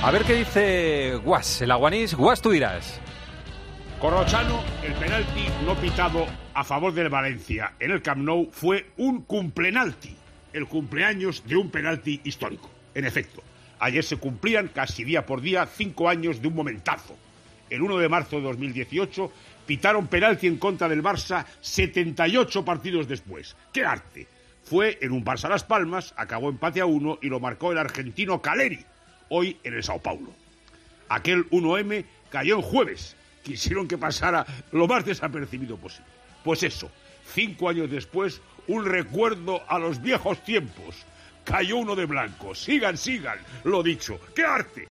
A ver qué dice Guas, el aguanís. Guas, tú dirás. Corrochano, el penalti no pitado a favor del Valencia en el Camp Nou fue un cumplenalti, el cumpleaños de un penalti histórico. En efecto, ayer se cumplían casi día por día cinco años de un momentazo. El 1 de marzo de 2018 pitaron penalti en contra del Barça 78 partidos después. ¡Qué arte! Fue en un Barça Las Palmas, acabó empate a uno y lo marcó el argentino Caleri, hoy en el Sao Paulo. Aquel 1M cayó en jueves quisieron que pasara lo más desapercibido posible. Pues eso, cinco años después, un recuerdo a los viejos tiempos. Cayó uno de blanco. Sigan, sigan. Lo dicho, ¡qué arte!